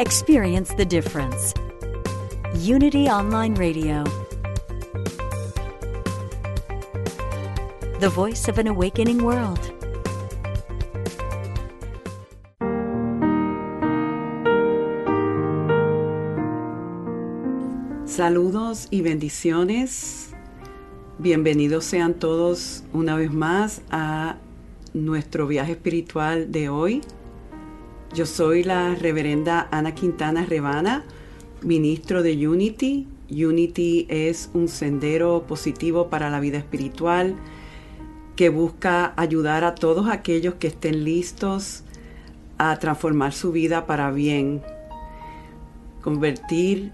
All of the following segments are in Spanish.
Experience the difference. Unity Online Radio. The voice of an awakening world. Saludos y bendiciones. Bienvenidos sean todos una vez más a nuestro viaje espiritual de hoy. Yo soy la reverenda Ana Quintana Rebana, ministro de Unity. Unity es un sendero positivo para la vida espiritual que busca ayudar a todos aquellos que estén listos a transformar su vida para bien, convertir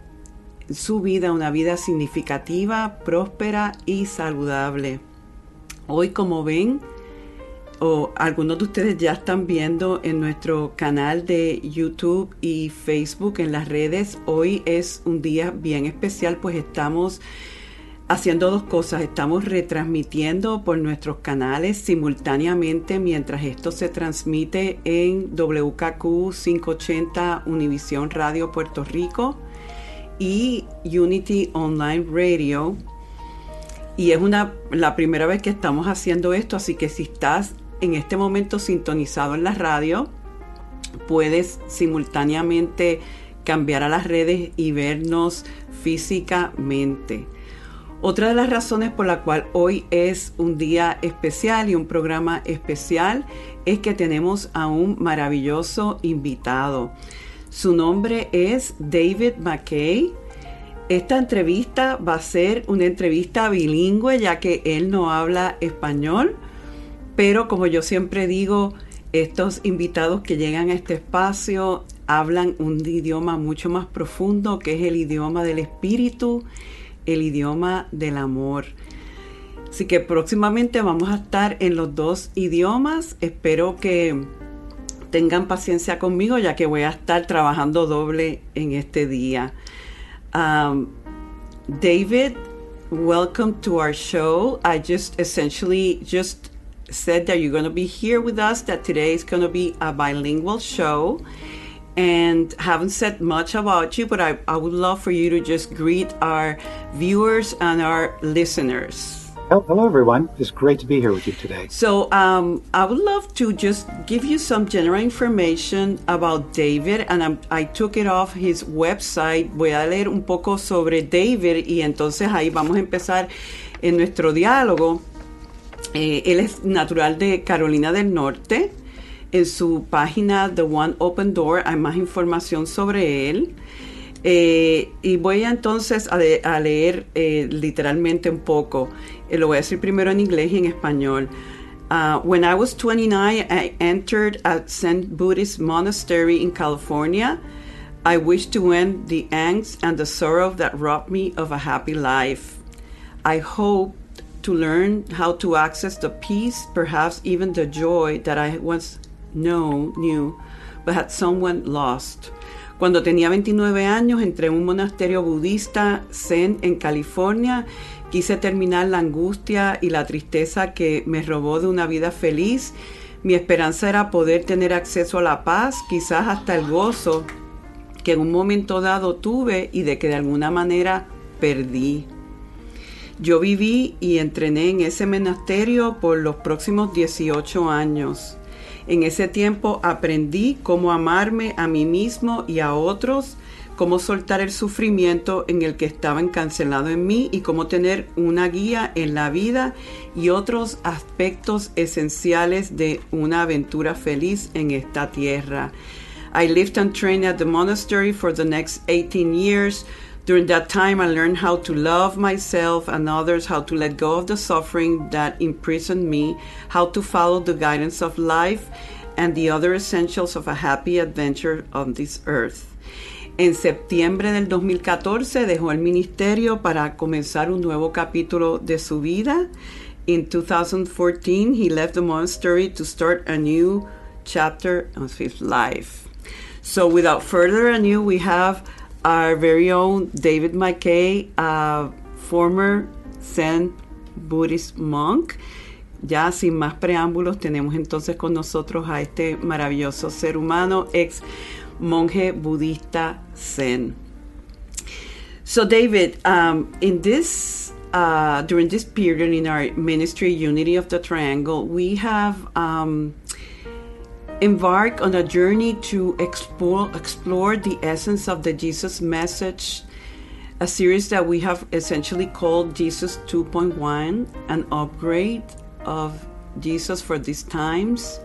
su vida una vida significativa, próspera y saludable. Hoy, como ven, o algunos de ustedes ya están viendo en nuestro canal de YouTube y Facebook en las redes, hoy es un día bien especial, pues estamos haciendo dos cosas. Estamos retransmitiendo por nuestros canales simultáneamente mientras esto se transmite en WKQ 580 Univisión Radio Puerto Rico y Unity Online Radio. Y es una, la primera vez que estamos haciendo esto, así que si estás en este momento sintonizado en la radio, puedes simultáneamente cambiar a las redes y vernos físicamente. Otra de las razones por la cual hoy es un día especial y un programa especial es que tenemos a un maravilloso invitado. Su nombre es David McKay. Esta entrevista va a ser una entrevista bilingüe ya que él no habla español, pero como yo siempre digo, estos invitados que llegan a este espacio hablan un idioma mucho más profundo que es el idioma del espíritu, el idioma del amor. Así que próximamente vamos a estar en los dos idiomas. Espero que tengan paciencia conmigo ya que voy a estar trabajando doble en este día. Um, David, welcome to our show. I just essentially just said that you're going to be here with us, that today is going to be a bilingual show. And haven't said much about you, but I, I would love for you to just greet our viewers and our listeners. Hello, everyone. It's great to be here with you today. So, um, I would love to just give you some general information about David, and I'm, I took it off his website. Voy a leer un poco sobre David y entonces ahí vamos a empezar en nuestro diálogo. Eh, él es natural de Carolina del Norte. En su página The One Open Door hay más información sobre él. Eh, y voy entonces a, leer eh, literalmente un poco. Eh, lo voy a decir primero en inglés y en español. Uh, when I was 29, I entered a Zen Buddhist monastery in California. I wished to end the angst and the sorrow that robbed me of a happy life. I hoped to learn how to access the peace, perhaps even the joy that I once know, knew, but had someone lost. Cuando tenía 29 años, entré en un monasterio budista zen en California Quise terminar la angustia y la tristeza que me robó de una vida feliz. Mi esperanza era poder tener acceso a la paz, quizás hasta el gozo que en un momento dado tuve y de que de alguna manera perdí. Yo viví y entrené en ese monasterio por los próximos 18 años. En ese tiempo aprendí cómo amarme a mí mismo y a otros cómo soltar el sufrimiento en el que estaba encancelado en mí y cómo tener una guía en la vida y otros aspectos esenciales de una aventura feliz en esta tierra. I lived and trained at the monastery for the next 18 years. During that time, I learned how to love myself and others, how to let go of the suffering that imprisoned me, how to follow the guidance of life, and the Other Essentials of a Happy Adventure on This Earth. En septiembre del 2014 dejó el ministerio para comenzar un nuevo capítulo de su vida. In 2014, he left the monastery to start a new chapter of his life. So, without further ado, we have our very own David McKay, a former Zen Buddhist monk. Ya sin más preámbulos, tenemos entonces con nosotros a este maravilloso ser humano, ex monje budista Zen. So, David, um, in this uh, during this period in our ministry, Unity of the Triangle, we have um, embarked on a journey to explore explore the essence of the Jesus message. A series that we have essentially called Jesus 2.1, an upgrade of Jesus for these times.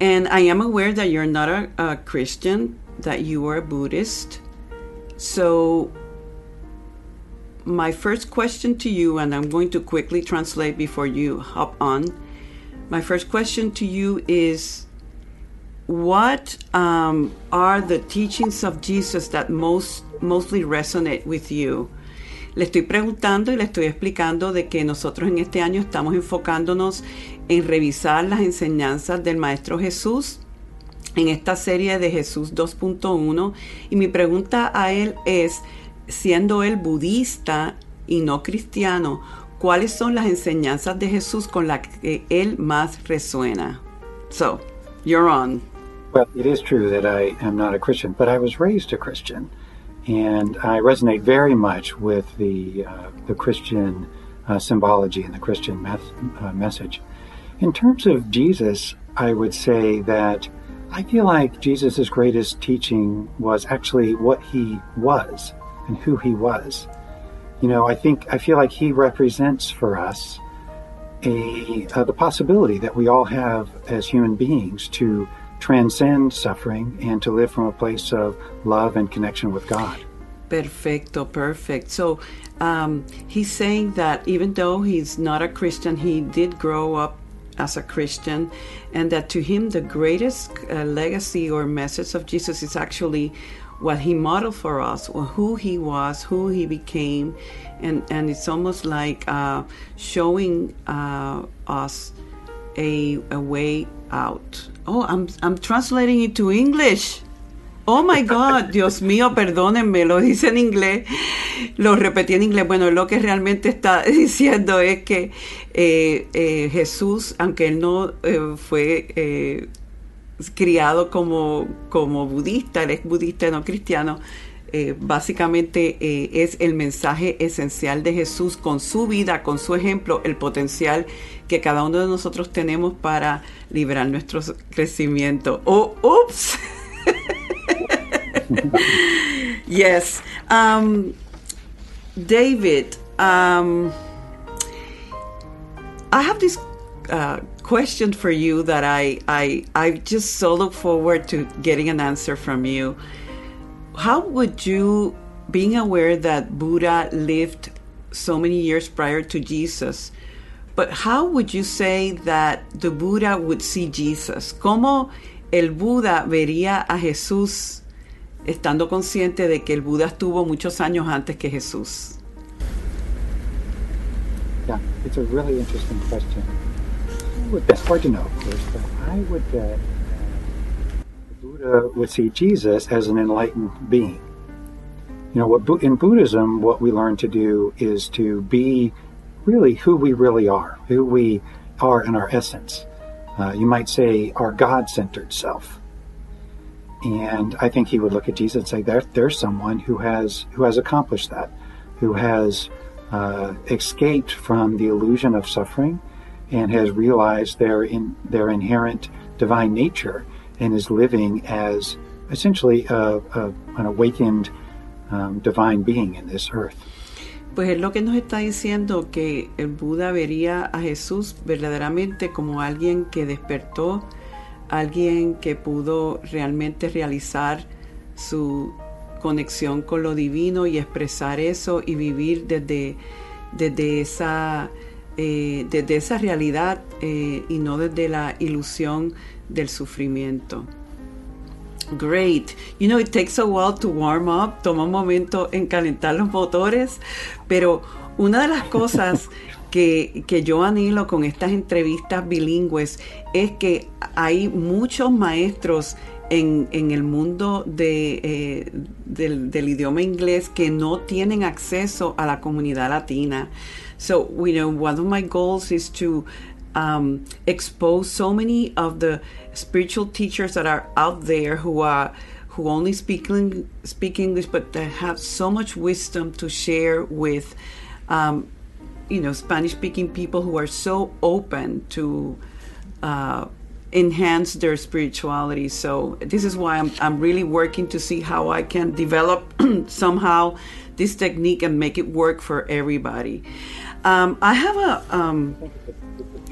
And I am aware that you're not a, a Christian, that you are a Buddhist. So, my first question to you, and I'm going to quickly translate before you hop on. My first question to you is What um, are the teachings of Jesus that most mostly resonate with you? Le estoy preguntando y le estoy explicando de que nosotros en este año estamos enfocándonos en revisar las enseñanzas del Maestro Jesús en esta serie de Jesús 2.1 y mi pregunta a él es, siendo él budista y no cristiano, ¿cuáles son las enseñanzas de Jesús con las que él más resuena? So, you're on. Well, it is true that I am not a Christian, but I was raised a Christian. and I resonate very much with the uh, the Christian uh, symbology and the Christian meth- uh, message. In terms of Jesus, I would say that I feel like Jesus' greatest teaching was actually what he was and who he was. You know, I think I feel like he represents for us a uh, the possibility that we all have as human beings to transcend suffering and to live from a place of love and connection with God. Perfecto, perfect. So um, he's saying that even though he's not a Christian, he did grow up as a Christian, and that to him the greatest uh, legacy or message of Jesus is actually what he modeled for us, or who he was, who he became, and and it's almost like uh, showing uh, us a a way out. Oh, I'm I'm translating it to English. Oh my God, Dios mío, perdónenme, lo dice en inglés, lo repetí en inglés. Bueno, lo que realmente está diciendo es que eh, eh, Jesús, aunque él no eh, fue criado como, como budista, él es budista, no cristiano, eh, básicamente eh, es el mensaje esencial de Jesús con su vida, con su ejemplo, el potencial que cada uno de nosotros tenemos para liberar nuestro crecimiento. Oh, oops. yes. Um, David, um, I have this uh, question for you that I, I, I just so look forward to getting an answer from you. How would you, being aware that Buddha lived so many years prior to Jesus, but how would you say that the Buddha would see Jesus? ¿Cómo el Buda vería a Jesús estando consciente de que el Buda estuvo muchos años antes que Jesús? Yeah, it's a really interesting question. It's hard to know, of course, but I would that Buddha would see Jesus as an enlightened being. You know, what in Buddhism, what we learn to do is to be really who we really are, who we are in our essence. Uh, you might say our God-centered self. And I think he would look at Jesus and say, there, "There's someone who has who has accomplished that, who has uh, escaped from the illusion of suffering, and has realized their in their inherent divine nature, and is living as essentially a, a, an awakened um, divine being in this earth." Pues es lo que nos está diciendo que el Buda vería a Jesús verdaderamente como alguien que despertó, alguien que pudo realmente realizar su conexión con lo divino y expresar eso y vivir desde, desde esa eh, desde esa realidad eh, y no desde la ilusión del sufrimiento. Great. You know, it takes a while to warm up. Toma un momento en calentar los motores, pero una de las cosas que, que, yo anhelo con estas entrevistas bilingües es que hay muchos maestros en, en el mundo de, eh, del, del, idioma inglés que no tienen acceso a la comunidad latina. So, you know, one of my goals is to um, expose so many of the spiritual teachers that are out there who are who only speak speak English, but that have so much wisdom to share with, um, you know, Spanish-speaking people who are so open to uh, enhance their spirituality. So this is why I'm I'm really working to see how I can develop somehow this technique and make it work for everybody. Um, I have a. Um,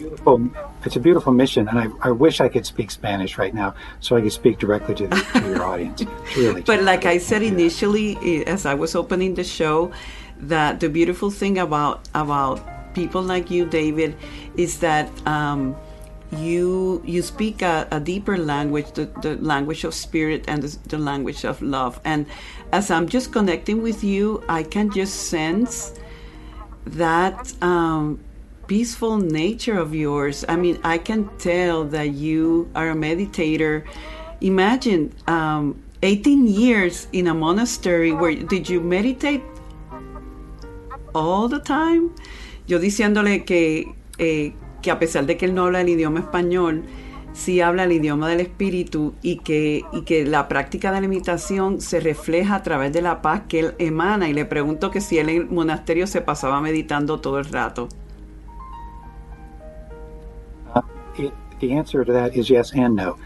beautiful. It's a beautiful mission, and I, I wish I could speak Spanish right now so I could speak directly to, the, to your audience. really. But like I said initially, as I was opening the show, that the beautiful thing about about people like you, David, is that. Um, you you speak a, a deeper language, the, the, language of spirit and the, the language of love. And as I'm just connecting with you, I can just sense that um, peaceful nature of yours. I mean, I can tell that you are a meditator. Imagine um, 18 years in a monastery where did you meditate all the time? Yo diciéndole que, eh, que a pesar de que él no habla el idioma español, sí habla el idioma del espíritu y que, y que la práctica de la meditación se refleja a través de la paz que él emana. Y le pregunto que si en el monasterio se pasaba meditando todo el rato. Uh, the answer to that is yes and no.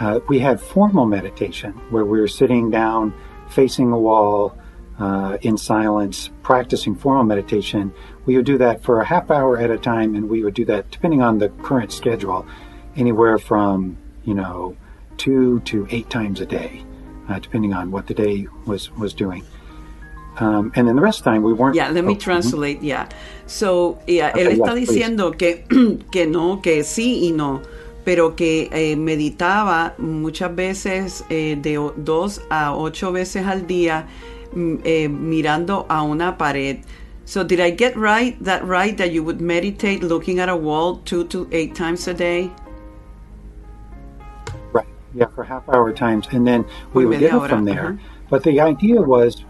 Uh, we had formal meditation where we were sitting down, facing a wall, uh, in silence, practicing formal meditation. We would do that for a half hour at a time, and we would do that depending on the current schedule anywhere from you know two to eight times a day, uh, depending on what the day was was doing. Um, and then the rest of the time we weren't. Yeah, let me oh, translate. Mm-hmm. Yeah, so yeah, okay, él está yeah, diciendo que que no, que sí y no. pero que eh, meditaba muchas veces eh, de dos a ocho veces al día mm, eh, mirando a una pared. So did I get right that right that you would meditate looking at a wall two to eight times a day? Yeah, for half hour times, and then we would get it from there. Uh-huh. But the idea was,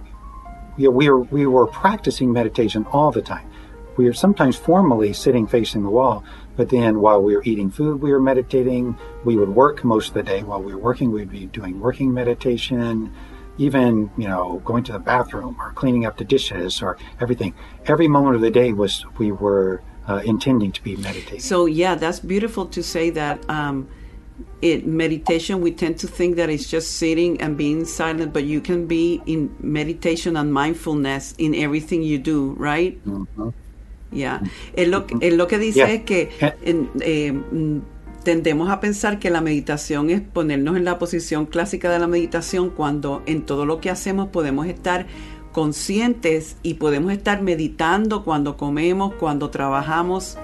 you know, we were we were practicing meditation all the time. We were sometimes formally sitting facing the wall, but then while we were eating food, we were meditating. We would work most of the day. While we were working, we'd be doing working meditation. Even you know, going to the bathroom or cleaning up the dishes or everything. Every moment of the day was we were uh, intending to be meditating. So yeah, that's beautiful to say that. Um, it meditation we tend to think that it's just sitting and being silent but you can be in meditation and mindfulness in everything you do right mm-hmm. yeah es lo, es lo que dice yeah. es que en, eh, tendemos a pensar que la meditación es ponernos en la posición clásica de la meditación cuando en todo lo que hacemos podemos estar conscientes y podemos estar meditando cuando comemos, cuando trabajamos.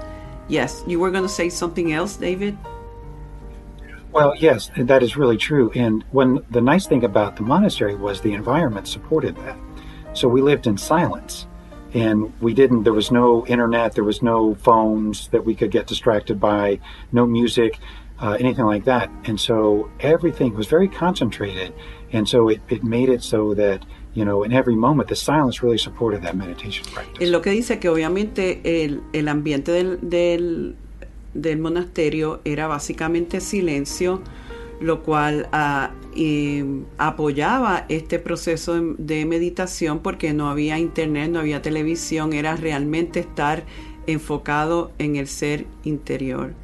Yes, you were going to say something else, David? Well, yes, that is really true. And when the nice thing about the monastery was the environment supported that. So we lived in silence and we didn't there was no internet there was no phones that we could get distracted by no music uh, anything like that and so everything was very concentrated and so it, it made it so that you know in every moment the silence really supported that meditation practice. lo que dice que obviamente el, el ambiente del, del del monasterio era básicamente silencio, lo cual y, apoyaba este proceso de, de, meditación porque no había internet, no había televisión, era realmente estar enfocado en el ser interior.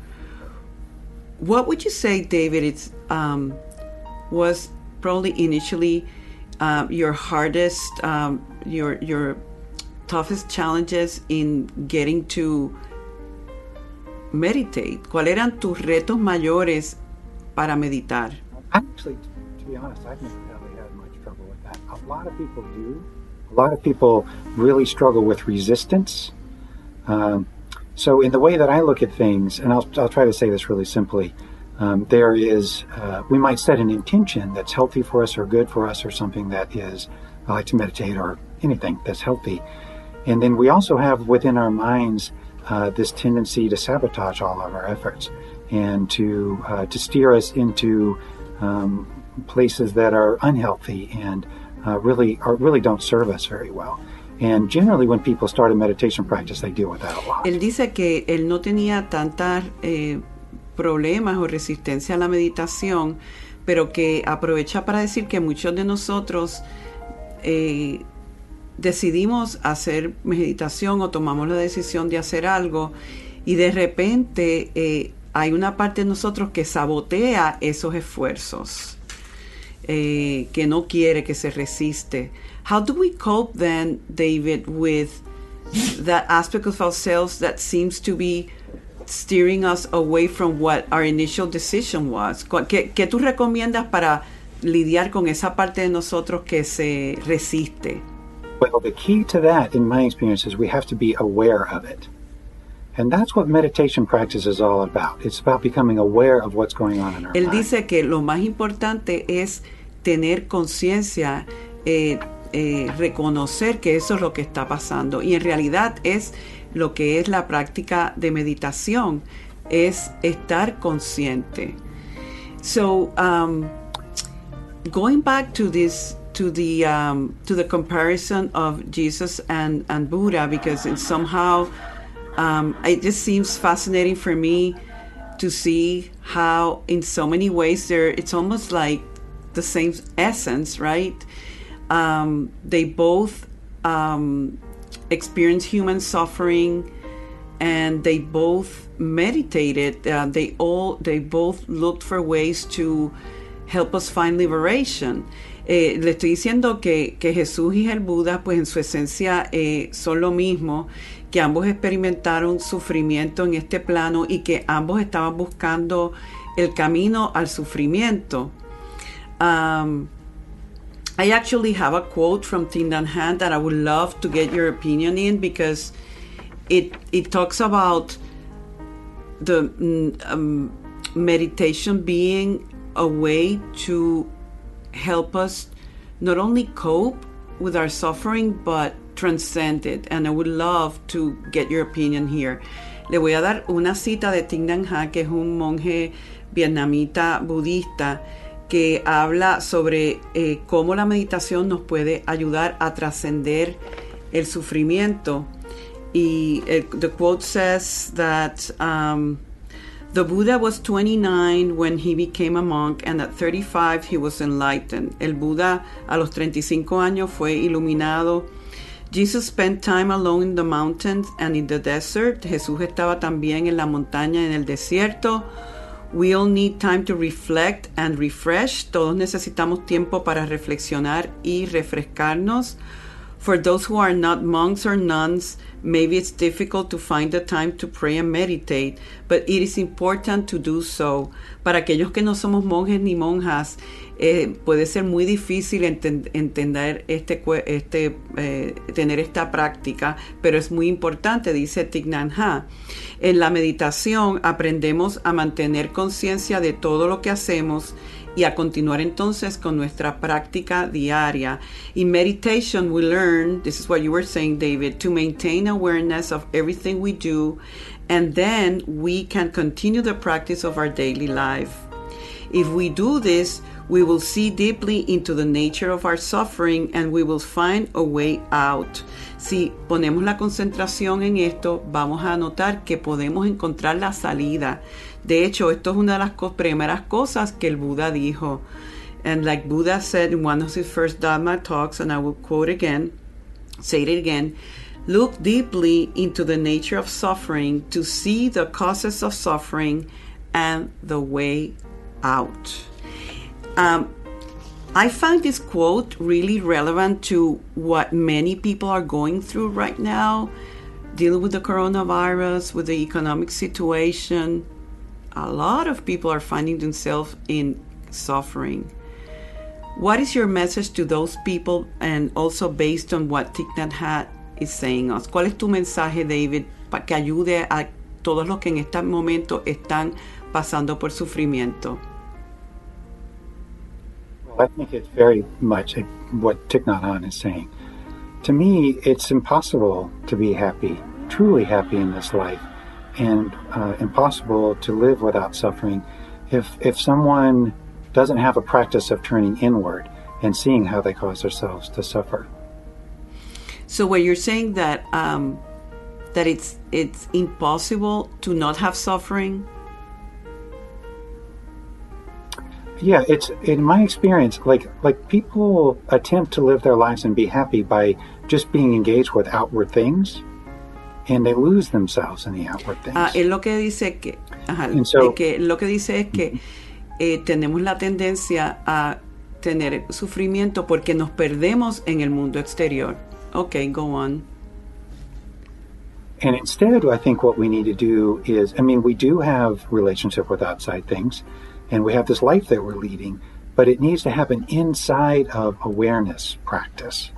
What would you say, David? It's um, was probably initially uh, your hardest, um, your your toughest challenges in getting to meditate? ¿Cuáles eran tus retos mayores para meditar? Actually, to be honest, I've never really had much trouble with that. A lot of people do. A lot of people really struggle with resistance. Um, So, in the way that I look at things, and I'll, I'll try to say this really simply, um, there is, uh, we might set an intention that's healthy for us or good for us or something that is, I like to meditate or anything that's healthy. And then we also have within our minds uh, this tendency to sabotage all of our efforts and to, uh, to steer us into um, places that are unhealthy and uh, really, are, really don't serve us very well. And generally, when people start a meditation practice, they deal with that a lot. Él dice que él no tenía tantos eh, problemas o resistencia a la meditación, pero que aprovecha para decir que muchos de nosotros eh, decidimos hacer meditación o tomamos la decisión de hacer algo y de repente eh, hay una parte de nosotros que sabotea esos esfuerzos, eh, que no quiere, que se resiste. How do we cope then, David, with that aspect of ourselves that seems to be steering us away from what our initial decision was? ¿Qué, qué tú recomiendas para lidiar con esa parte de nosotros que se resiste? Well, the key to that, in my experience, is we have to be aware of it. And that's what meditation practice is all about. It's about becoming aware of what's going on in our Él mind. dice que lo más importante es tener conciencia, eh, eh, reconocer que eso es lo que está pasando. Y en realidad es lo que es la práctica de meditación, es estar consciente. So, um, going back to this to the um, to the comparison of Jesus and and Buddha because it somehow um, it just seems fascinating for me to see how in so many ways there it's almost like the same essence right? Um, they both um, experience human suffering and they both meditated uh, they all they both looked for ways to help us find liberation Eh, le estoy diciendo que, Jesús y el Buda, pues en su esencia eh, son lo mismo, que ambos experimentaron sufrimiento en este plano y que ambos estaban buscando el camino al sufrimiento. Um, I actually have a quote from Thich Nhat Hanh that I would love to get your opinion in because it it talks about the um, meditation being a way to help us not only cope with our suffering but transcend it. And I would love to get your opinion here. Le voy a dar una cita de Thich Nhat Hanh, que es un monje vietnamita budista que habla sobre eh, cómo la meditación nos puede ayudar a trascender el sufrimiento. Y el, the quote says that um, the Buddha was 29 when he became a monk, and at 35 he was enlightened. El Buda a los 35 años fue iluminado. Jesus spent time alone in the mountains and in the desert. Jesús estaba también en la montaña en el desierto. We all need time to reflect and refresh. Todos necesitamos tiempo para reflexionar y refrescarnos. For those who are not monks or nuns, maybe it's difficult to find the time to pray and meditate, but it is important to do so. Para aquellos que no somos monjes ni monjas, eh, puede ser muy difícil enten entender este, este eh, tener esta práctica, pero es muy importante, dice Thich Nhat Hanh. En la meditación aprendemos a mantener conciencia de todo lo que hacemos y a continuar entonces con nuestra práctica diaria. In meditation, we learn, this is what you were saying, David, to maintain awareness of everything we do, and then we can continue the practice of our daily life. If we do this, we will see deeply into the nature of our suffering and we will find a way out. Si ponemos la concentración en esto, vamos a notar que podemos encontrar la salida. De hecho, esto es una de las primeras cosas que el Buda dijo. And like Buddha said in one of his first Dharma talks, and I will quote again, say it again, look deeply into the nature of suffering to see the causes of suffering and the way out. Um, I find this quote really relevant to what many people are going through right now, dealing with the coronavirus, with the economic situation. A lot of people are finding themselves in suffering. What is your message to those people and also based on what Thich Nhat Hanh is saying us? ¿Cuál es tu mensaje, David, pa- que ayude a todos los que en este momento están pasando por sufrimiento. I think it's very much what Thich Nhat Hanh is saying. To me, it's impossible to be happy, truly happy in this life, and uh, impossible to live without suffering if if someone doesn't have a practice of turning inward and seeing how they cause themselves to suffer. So what you're saying that um, that it's it's impossible to not have suffering. Yeah, it's in my experience, like like people attempt to live their lives and be happy by just being engaged with outward things, and they lose themselves in the outward things. Ah, él lo que dice que, ajá, so- que lo que dice es que eh, tenemos la tendencia a tener sufrimiento porque nos perdemos en el mundo exterior. Okay, go on. And instead, I think what we need to do is, I mean, we do have relationship with outside things, and we have this life that we're leading, but it needs to happen inside of awareness practice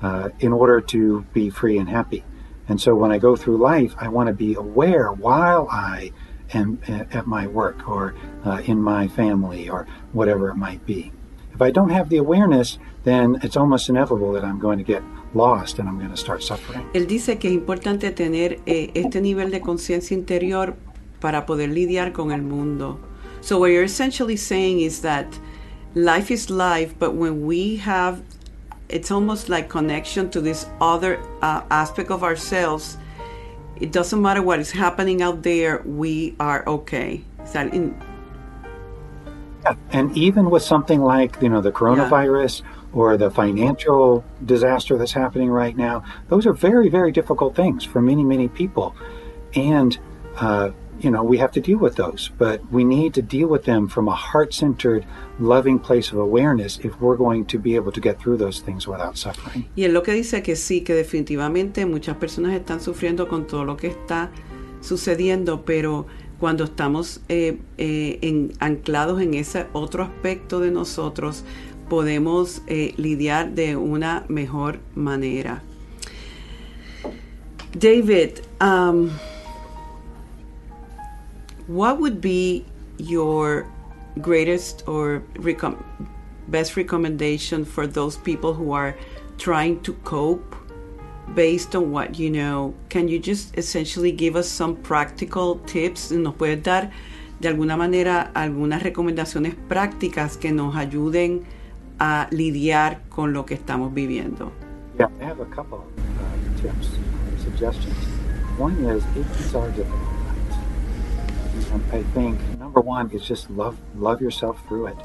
uh, in order to be free and happy. And so when I go through life, I want to be aware while I am at my work or uh, in my family or whatever it might be. If I don't have the awareness, then it's almost inevitable that I'm going to get lost and I'm going to start suffering. Él dice que es importante tener eh, este nivel de conciencia interior para poder lidiar con el mundo. So what you're essentially saying is that life is life, but when we have, it's almost like connection to this other uh, aspect of ourselves. It doesn't matter what is happening out there, we are okay. Is that in, Yeah, and even with something like you know the coronavirus or the financial disaster that's happening right now, those are very very difficult things for many many people, and uh, you know we have to deal with those. But we need to deal with them from a heart centered, loving place of awareness if we're going to be able to get through those things without suffering. Y él lo que dice que sí, que definitivamente muchas personas están sufriendo con todo lo que está sucediendo, pero cuando estamos eh, eh, en- anclados en ese otro aspecto de nosotros, podemos eh, lidiar de una mejor manera. David, um, what would be your greatest or recom- best recommendation for those people who are trying to cope based on what you know? Can you just essentially give us some practical tips? ¿Nos puedes dar de alguna manera algunas recomendaciones prácticas que nos ayuden a lidiar con lo que estamos viviendo? Yeah, I have a couple uh, tips or suggestions. One is if these are difficult I think number one is just love love yourself through it.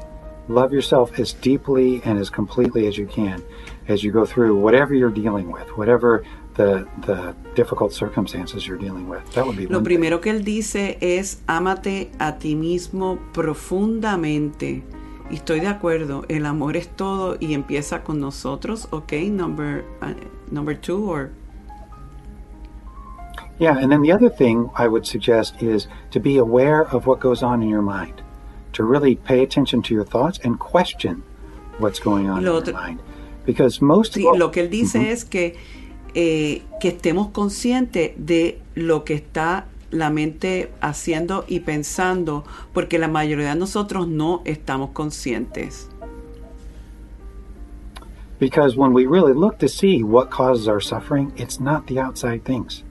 Love yourself as deeply and as completely as you can as you go through whatever you're dealing with, whatever the the difficult circumstances you're dealing with. That would be Lo one thing. primero que él dice es ámate a ti mismo profundamente. Y estoy de acuerdo, el amor es todo y empieza con nosotros, okay? Number, uh, number two, or Yeah, and then the other thing I would suggest is to be aware of what goes on in your mind, to really pay attention to your thoughts and question what's going on Lo in your mind. Because most Sí, lo que él dice es que, eh, que estemos conscientes de lo que está la mente haciendo y pensando, porque la mayoría de nosotros no estamos conscientes. Because when we really look to see what causes our suffering, it's not the outside things.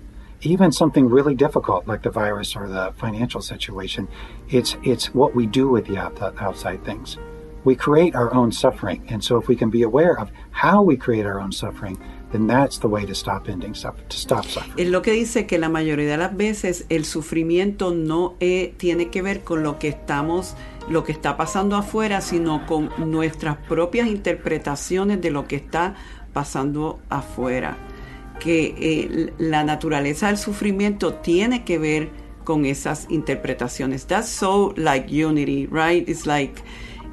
Even something really difficult like the virus or the financial situation, it's it's what we do with the outside things. We create our own suffering, and so if we can be aware of how we create our own suffering, then that's the way to stop ending suffer to stop suffering. Es lo que dice que la mayoría de las veces el sufrimiento no eh, tiene que ver con lo que estamos, lo que está pasando afuera, sino con nuestras propias interpretaciones de lo que está pasando afuera. Que eh, la naturaleza del sufrimiento tiene que ver con esas interpretaciones. That's so like unity, right? It's like,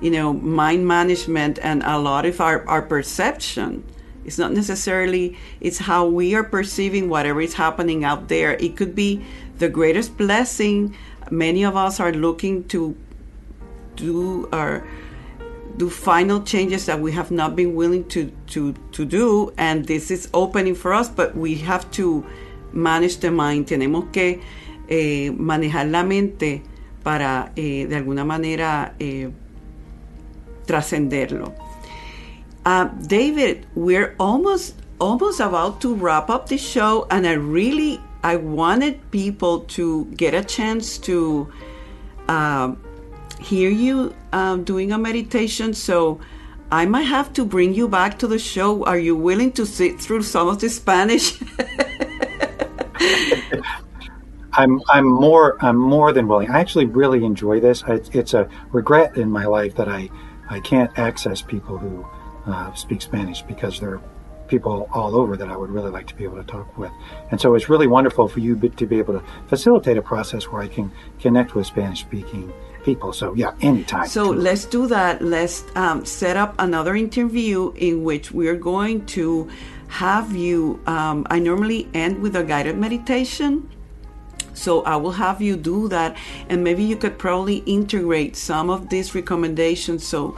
you know, mind management and a lot of our, our perception. It's not necessarily, it's how we are perceiving whatever is happening out there. It could be the greatest blessing. Many of us are looking to do our do final changes that we have not been willing to to to do and this is opening for us but we have to manage the mind, tenemos que eh, manejar la mente para eh, de alguna manera eh, trascenderlo. Uh, David, we're almost almost about to wrap up the show, and I really I wanted people to get a chance to uh, hear you um, doing a meditation. So I might have to bring you back to the show. Are you willing to sit through some of the Spanish? I'm I'm more I'm more than willing. I actually really enjoy this. I, it's a regret in my life that I I can't access people who uh, speak Spanish because there are people all over that I would really like to be able to talk with. And so it's really wonderful for you to be able to facilitate a process where I can connect with Spanish speaking people. So yeah, anytime. So let's do that. Let's um, set up another interview in which we're going to have you. Um, I normally end with a guided meditation. So I will have you do that, and maybe you could probably integrate some of these recommendations. So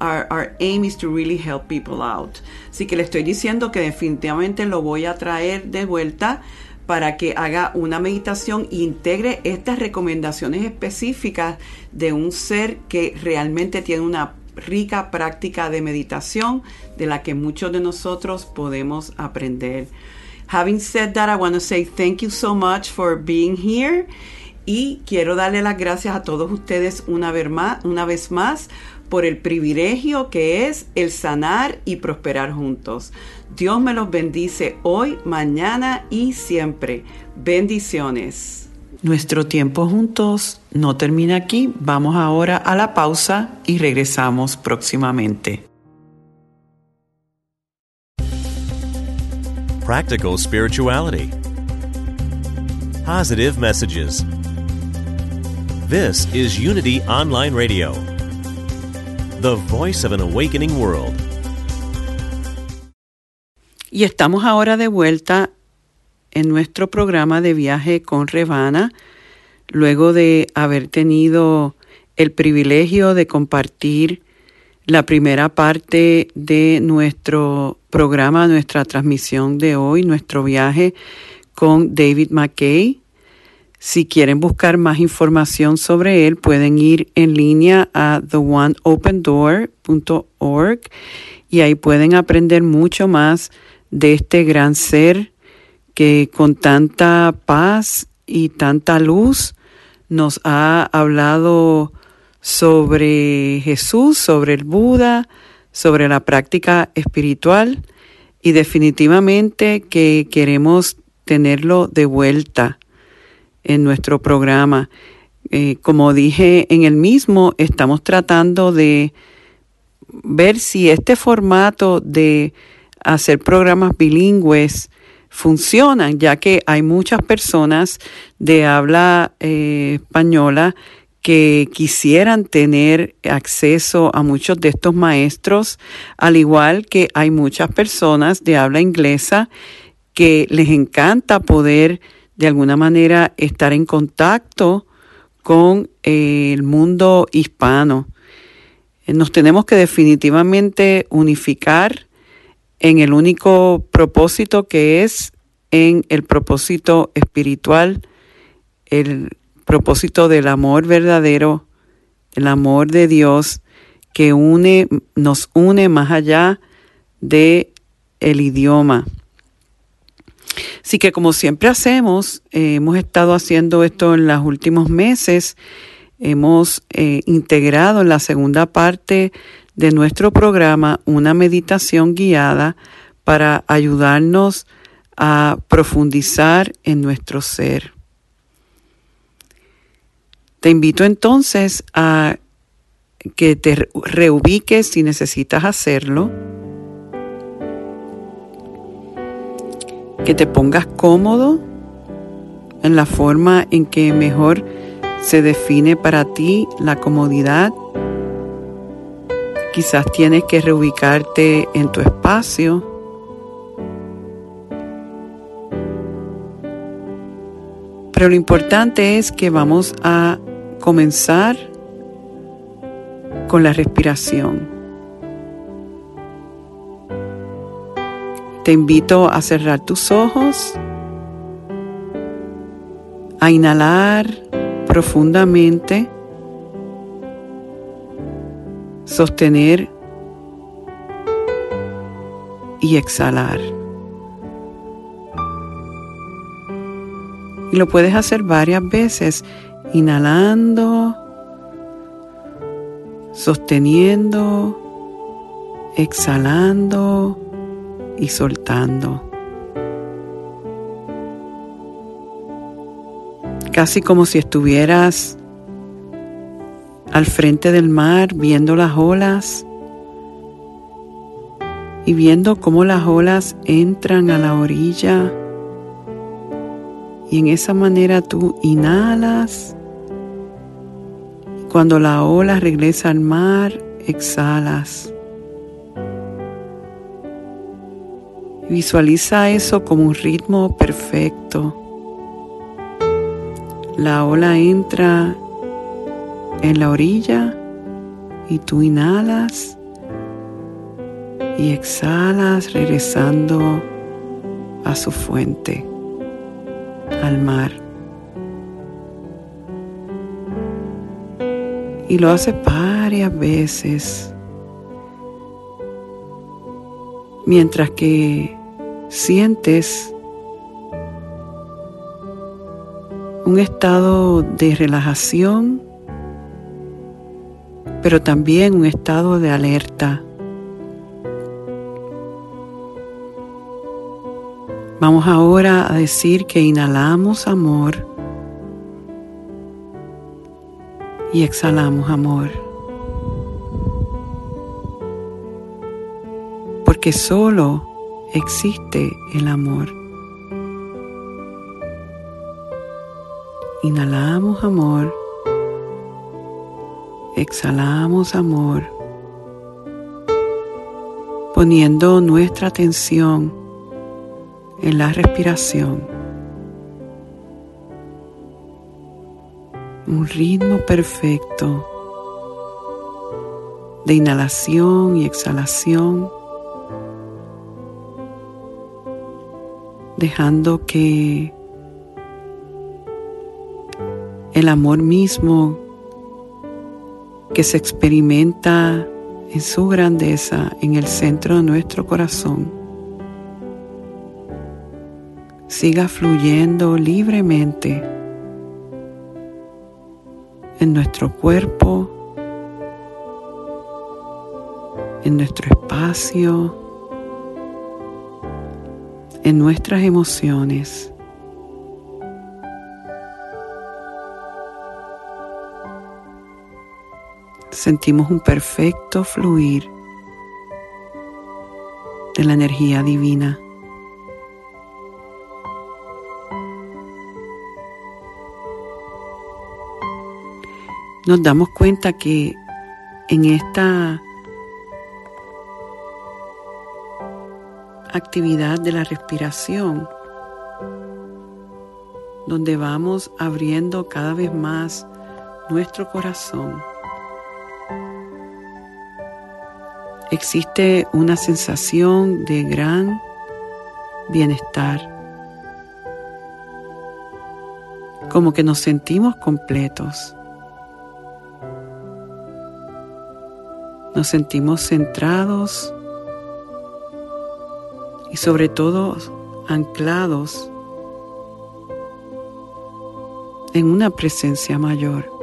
our, our aim is to really help people out. Así que le estoy diciendo que definitivamente lo voy a traer de vuelta para que haga una meditación e integre estas recomendaciones específicas de un ser que realmente tiene una rica práctica de meditación de la que muchos de nosotros podemos aprender. Having said that, I want to say thank you so much for being here y quiero darle las gracias a todos ustedes una vez más, por el privilegio que es el sanar y prosperar juntos. Dios me los bendice hoy, mañana y siempre. Bendiciones. Nuestro tiempo juntos no termina aquí. Vamos ahora a la pausa y regresamos próximamente. Practical Spirituality Positive Messages This is Unity Online Radio the voice of an awakening world. Y estamos ahora de vuelta en nuestro programa de viaje con Revana, luego de haber tenido el privilegio de compartir la primera parte de nuestro programa, nuestra transmisión de hoy, nuestro viaje con David McKay, si quieren buscar más información sobre él, pueden ir en línea a theoneopendoor.org y ahí pueden aprender mucho más de este gran ser que con tanta paz y tanta luz nos ha hablado sobre Jesús, sobre el Buda, sobre la práctica espiritual y definitivamente que queremos tenerlo de vuelta en nuestro programa. Eh, como dije en el mismo, estamos tratando de ver si este formato de hacer programas bilingües funcionan, ya que hay muchas personas de habla eh, española que quisieran tener acceso a muchos de estos maestros, al igual que hay muchas personas de habla inglesa que les encanta poder de alguna manera estar en contacto con eh, el mundo hispano. Nos tenemos que definitivamente unificar en el único propósito que es en el propósito espiritual, el propósito del amor verdadero, el amor de Dios que une, nos une más allá de el idioma. Así que como siempre hacemos, eh, hemos estado haciendo esto en los últimos meses, hemos eh, integrado en la segunda parte de nuestro programa una meditación guiada para ayudarnos a profundizar en nuestro ser. Te invito entonces a que te reubiques si necesitas hacerlo que te pongas cómodo en la forma en que mejor se define para ti la comodidad. Quizás tienes que reubicarte en tu espacio. Pero lo importante es que vamos a comenzar con la respiración. Te invito a cerrar tus ojos a inhalar profundamente, sostener y exhalar. Y lo puedes hacer varias veces, inhalando, sosteniendo, exhalando y soltando. Casi como si estuvieras al frente del mar viendo las olas y viendo cómo las olas entran a la orilla y en esa manera tú inhalas cuando la ola regresa al mar exhalas. Visualiza eso como un ritmo perfecto. La ola entra en la orilla y tú inhalas y exhalas regresando a su fuente, al mar. Y lo haces varias veces mientras que sientes un estado de relajación, pero también un estado de alerta. Vamos ahora a decir que inhalamos amor y exhalamos amor. Porque solo existe el amor. Inhalamos amor. Exhalamos amor. Poniendo nuestra atención en la respiración. Un ritmo perfecto de inhalación y exhalación dejando que el amor mismo que se experimenta en su grandeza en el centro de nuestro corazón siga fluyendo libremente en nuestro cuerpo, en nuestro espacio, en nuestras emociones. Sentimos un perfecto fluir de la energía divina. Nos damos cuenta que en esta actividad de la respiración, donde vamos abriendo cada vez más nuestro corazón. Existe una sensación de gran bienestar, como que nos sentimos completos. Nos sentimos centrados y sobre todo anclados en una presencia mayor.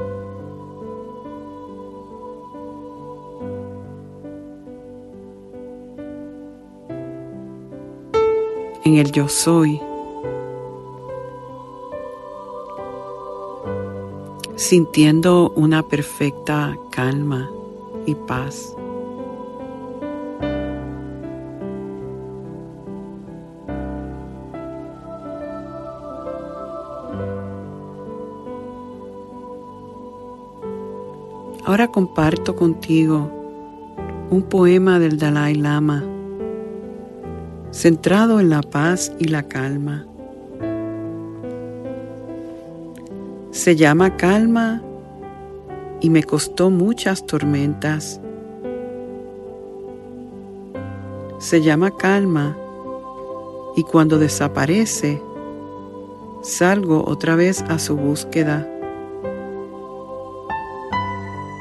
Yo soy. Sintiendo una perfecta calma y paz. Ahora comparto contigo un poema del Dalai Lama, centrado en la paz y la calma. Se llama Calma y me costó muchas tormentas. Se llama Calma y cuando desaparece, salgo otra vez a su búsqueda.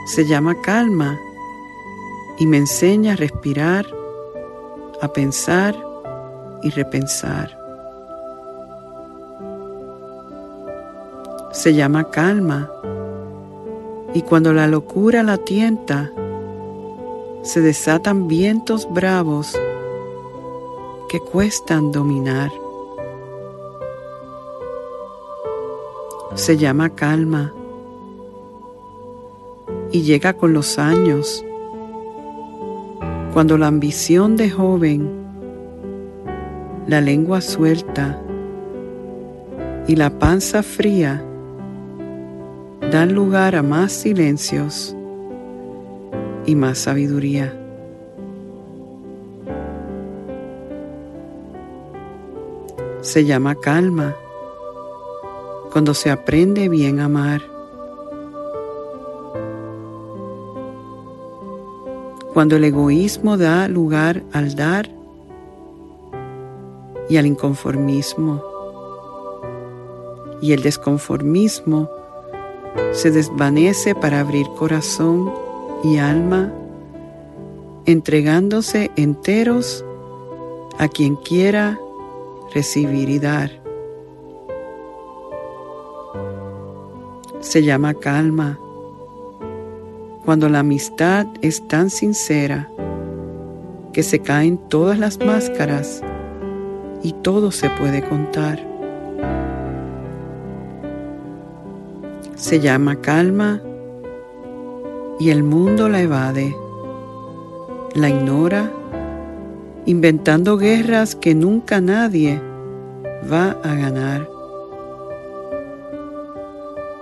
Se llama calma y me enseña a respirar, a pensar y repensar. Se llama calma y cuando la locura la tienta, se desatan vientos bravos que cuestan dominar. Se llama calma y llega con los años, cuando la ambición de joven, la lengua suelta y la panza fría dan lugar a más silencios y más sabiduría. Se llama calma cuando se aprende bien a amar. Cuando el egoísmo da lugar al dar y al inconformismo. Y el desconformismo se desvanece para abrir corazón y alma, entregándose enteros a quien quiera recibir y dar. Se llama calma cuando la amistad es tan sincera que se caen todas las máscaras y todo se puede contar. se llama calma y el mundo la evade, la ignora, inventando guerras que nunca nadie va a ganar.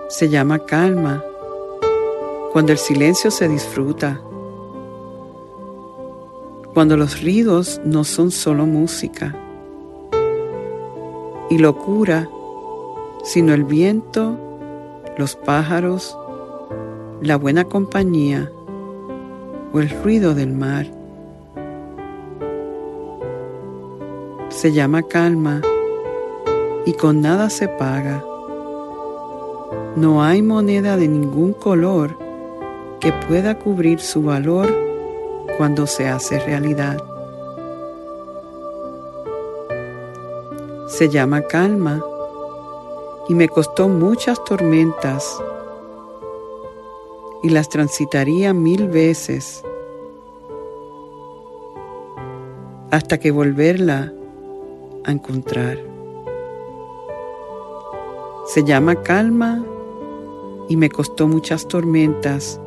Se llama calma cuando el silencio se disfruta, cuando los ruidos no son solo música y locura, sino el viento los pájaros, la buena compañía o el ruido del mar. Se llama calma y con nada se paga. No hay moneda de ningún color que pueda cubrir su valor cuando se hace realidad. Se llama calma. Y me costó muchas tormentas. Y las transitaría mil veces. Hasta que volverla a encontrar. Se llama calma. Y me costó muchas tormentas.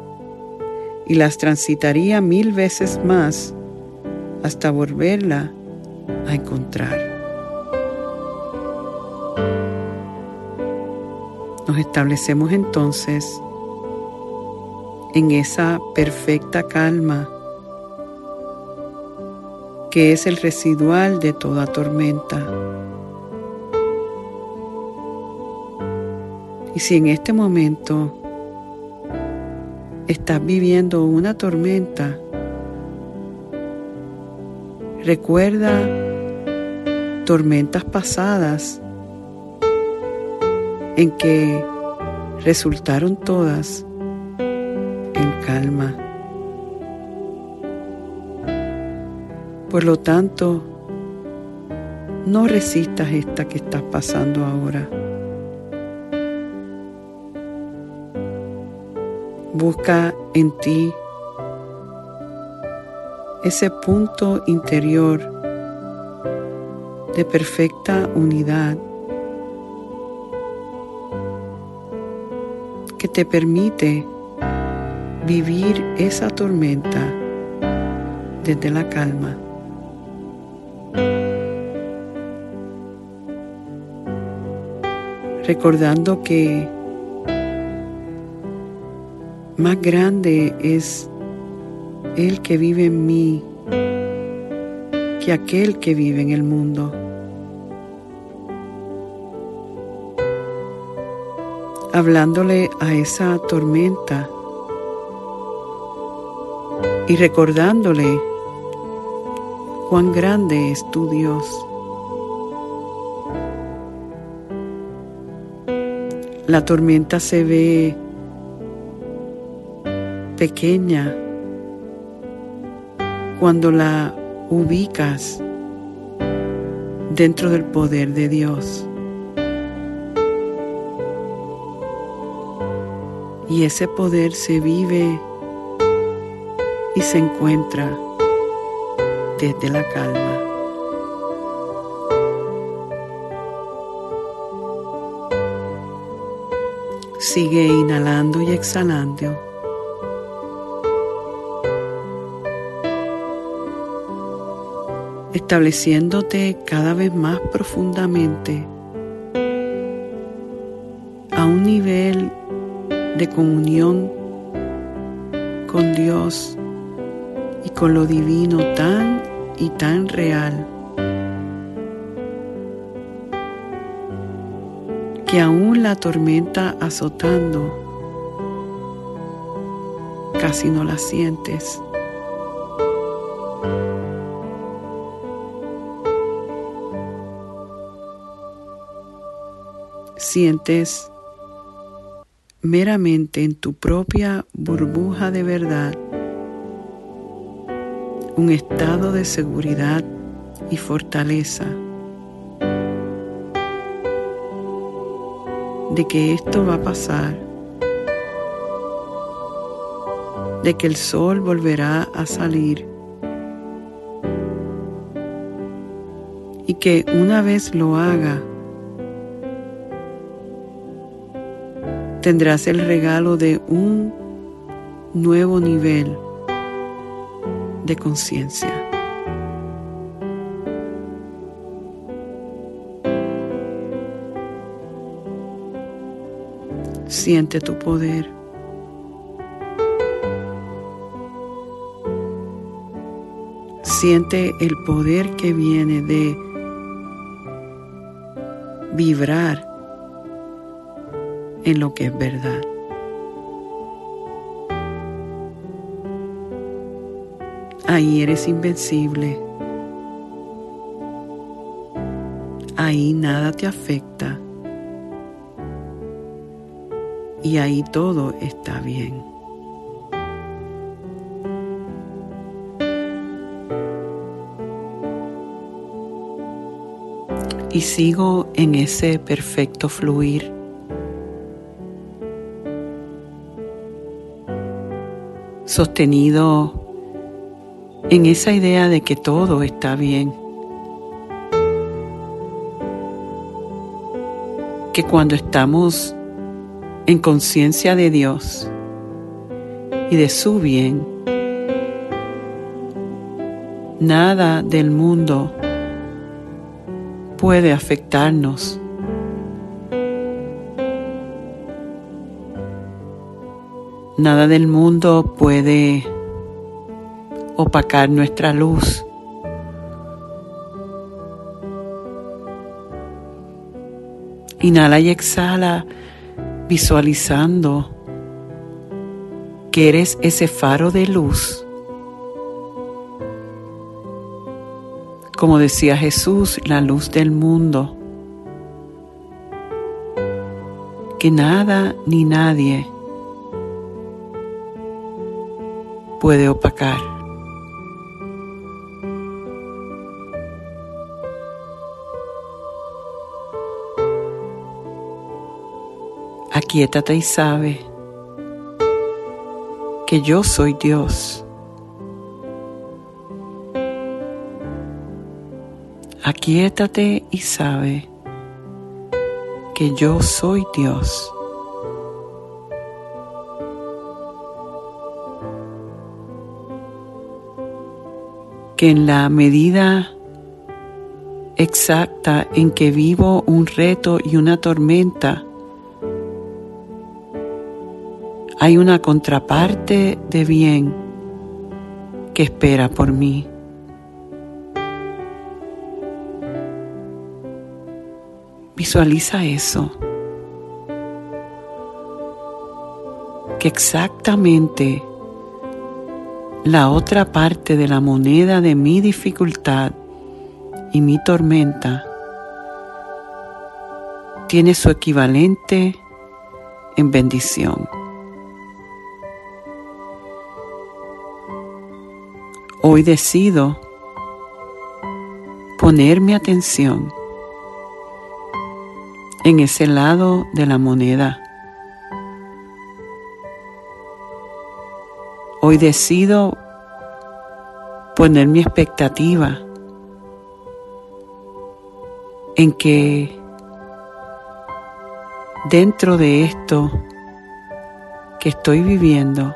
Y las transitaría mil veces más. Hasta volverla a encontrar. Nos establecemos entonces en esa perfecta calma que es el residual de toda tormenta. Y si en este momento estás viviendo una tormenta, recuerda tormentas pasadas en que resultaron todas en calma. Por lo tanto, no resistas esta que estás pasando ahora. Busca en ti ese punto interior de perfecta unidad te permite vivir esa tormenta desde la calma. Recordando que más grande es el que vive en mí que aquel que vive en el mundo. Hablándole a esa tormenta y recordándole cuán grande es tu Dios. la tormenta se ve pequeña cuando la ubicas dentro del poder de Dios. Y ese poder se vive y se encuentra desde la calma. Sigue inhalando y exhalando. estableciéndote cada vez más profundamente a un nivel de comunión con Dios y con lo divino tan y tan real que aún la tormenta azotando casi no la sientes. Sientes meramente en tu propia burbuja de verdad un estado de seguridad y fortaleza de que esto va a pasar, de que el sol volverá a salir y que una vez lo haga, tendrás el regalo de un nuevo nivel de conciencia. Siente tu poder. Siente el poder que viene de vibrar en lo que es verdad. Ahí eres invencible. Ahí nada te afecta. Y ahí todo está bien. Y sigo en ese perfecto fluir sostenido en esa idea de que todo está bien. Que cuando estamos en conciencia de Dios y de su bien, nada del mundo puede afectarnos Nada del mundo puede opacar nuestra luz. Inhala y exhala visualizando que eres ese faro de luz. Como decía Jesús, la luz del mundo. Que nada ni nadie puede opacar. Aquietate y sabe que yo soy Dios. Aquietate y sabe que yo soy Dios. Que en la medida exacta en que vivo un reto y una tormenta, hay una contraparte de bien que espera por mí. Visualiza eso. Que exactamente la otra parte de la moneda de mi dificultad y mi tormenta tiene su equivalente en bendición. Hoy decido poner mi atención en ese lado de la moneda. Hoy decido poner mi expectativa en que dentro de esto que estoy viviendo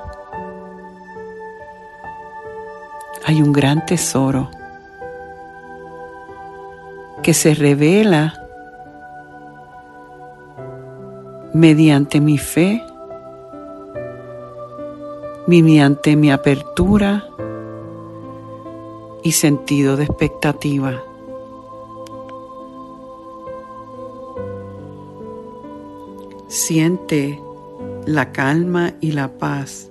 hay un gran tesoro que se revela mediante mi fe, mediante mi apertura y sentido de expectativa. Siente la calma y la paz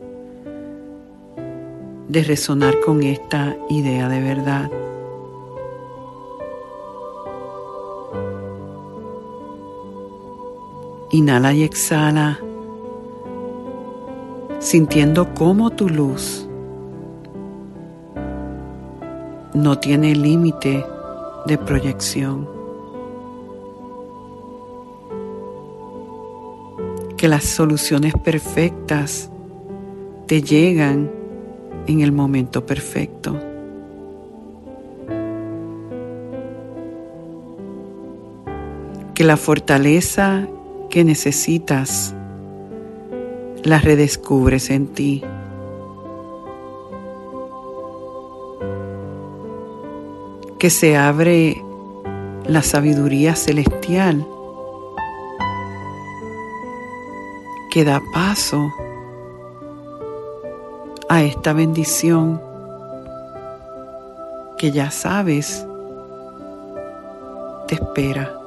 de resonar con esta idea de verdad. Inhala y exhala, sintiendo cómo tu luz no tiene límite de proyección. Que las soluciones perfectas te llegan en el momento perfecto. Que la fortaleza que necesitas la redescubres en ti. Que se abre la sabiduría celestial que da paso a esta bendición que ya sabes te espera.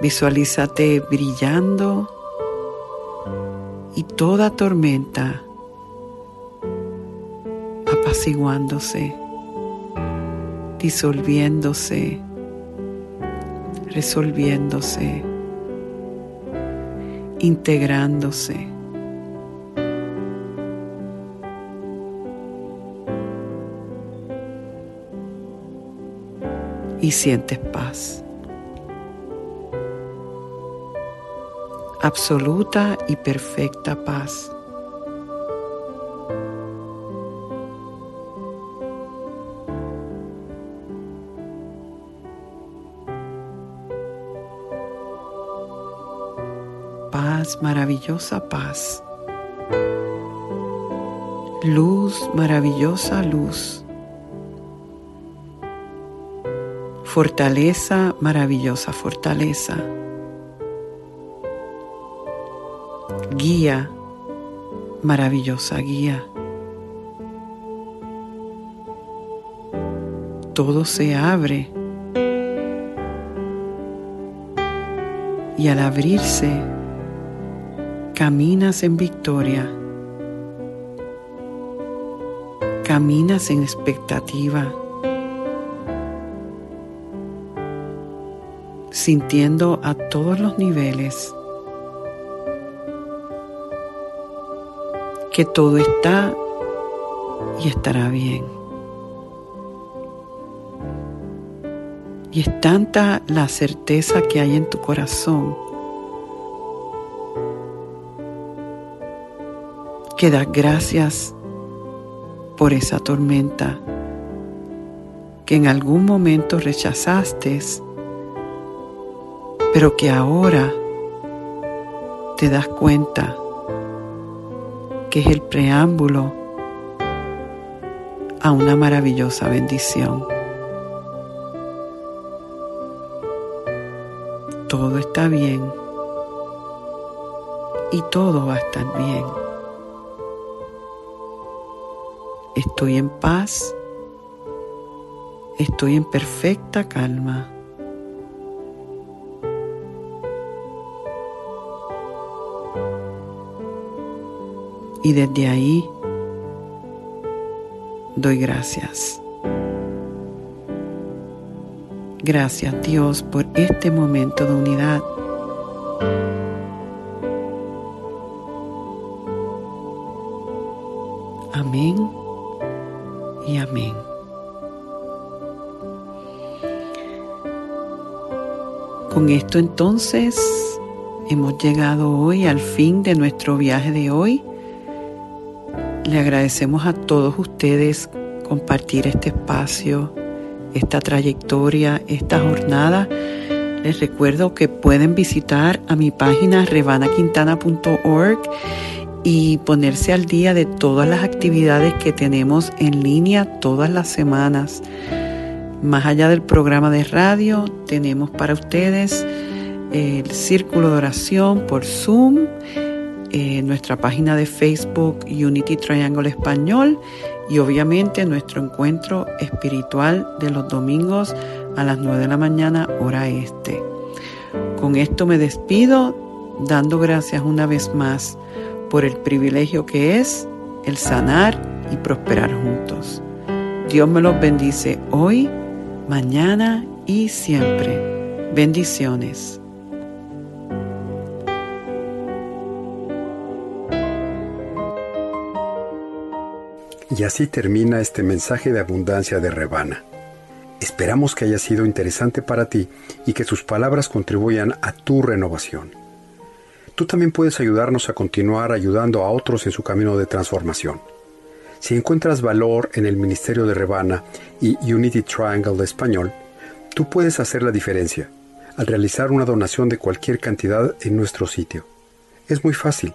Visualízate brillando y toda tormenta apaciguándose disolviéndose, resolviéndose, integrándose. Y sientes paz. Absoluta y perfecta paz. maravillosa paz. Luz, maravillosa luz. Fortaleza, maravillosa fortaleza. Guía, maravillosa guía. Todo se abre. Y al abrirse caminas en victoria, caminas en expectativa, sintiendo a todos los niveles que todo está y estará bien. Y es tanta la certeza que hay en tu corazón que das gracias por esa tormenta que en algún momento rechazaste, pero que ahora te das cuenta que es el preámbulo a una maravillosa bendición. Todo está bien y todo va a estar bien. Estoy en paz. Estoy en perfecta calma. Y desde ahí doy gracias. Gracias Dios por este momento de unidad. Amén y amén. Con esto entonces hemos llegado hoy al fin de nuestro viaje de hoy. Le agradecemos a todos ustedes compartir este espacio, esta trayectoria, esta jornada. Les recuerdo que pueden visitar a mi página revanaquintana.org y ponerse al día de todas las actividades que tenemos en línea todas las semanas. Más allá del programa de radio, tenemos para ustedes el círculo de oración por Zoom, eh, nuestra página de Facebook Unity Triangle Español y obviamente nuestro encuentro espiritual de los domingos a las 9 de la mañana hora este. Con esto me despido dando gracias una vez más por el privilegio que es el sanar y prosperar juntos. Dios me los bendice hoy mañana y siempre. Bendiciones. Y así termina este mensaje de abundancia de Rebana. Esperamos que haya sido interesante para ti y que sus palabras contribuyan a tu renovación. Tú también puedes ayudarnos a continuar ayudando a otros en su camino de transformación. Si encuentras valor en el Ministerio de Rebana y Unity Triangle de español, tú puedes hacer la diferencia al realizar una donación de cualquier cantidad en nuestro sitio. Es muy fácil.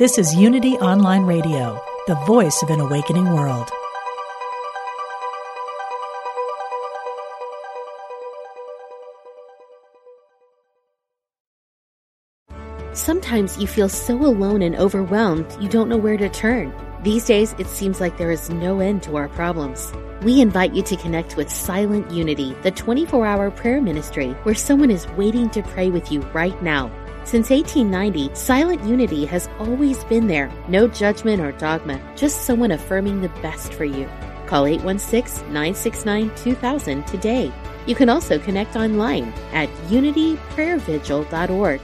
This is Unity Online Radio, the voice of an awakening world. Sometimes you feel so alone and overwhelmed you don't know where to turn. These days, it seems like there is no end to our problems. We invite you to connect with Silent Unity, the 24 hour prayer ministry where someone is waiting to pray with you right now. Since 1890, Silent Unity has always been there. No judgment or dogma, just someone affirming the best for you. Call 816 969 2000 today. You can also connect online at unityprayervigil.org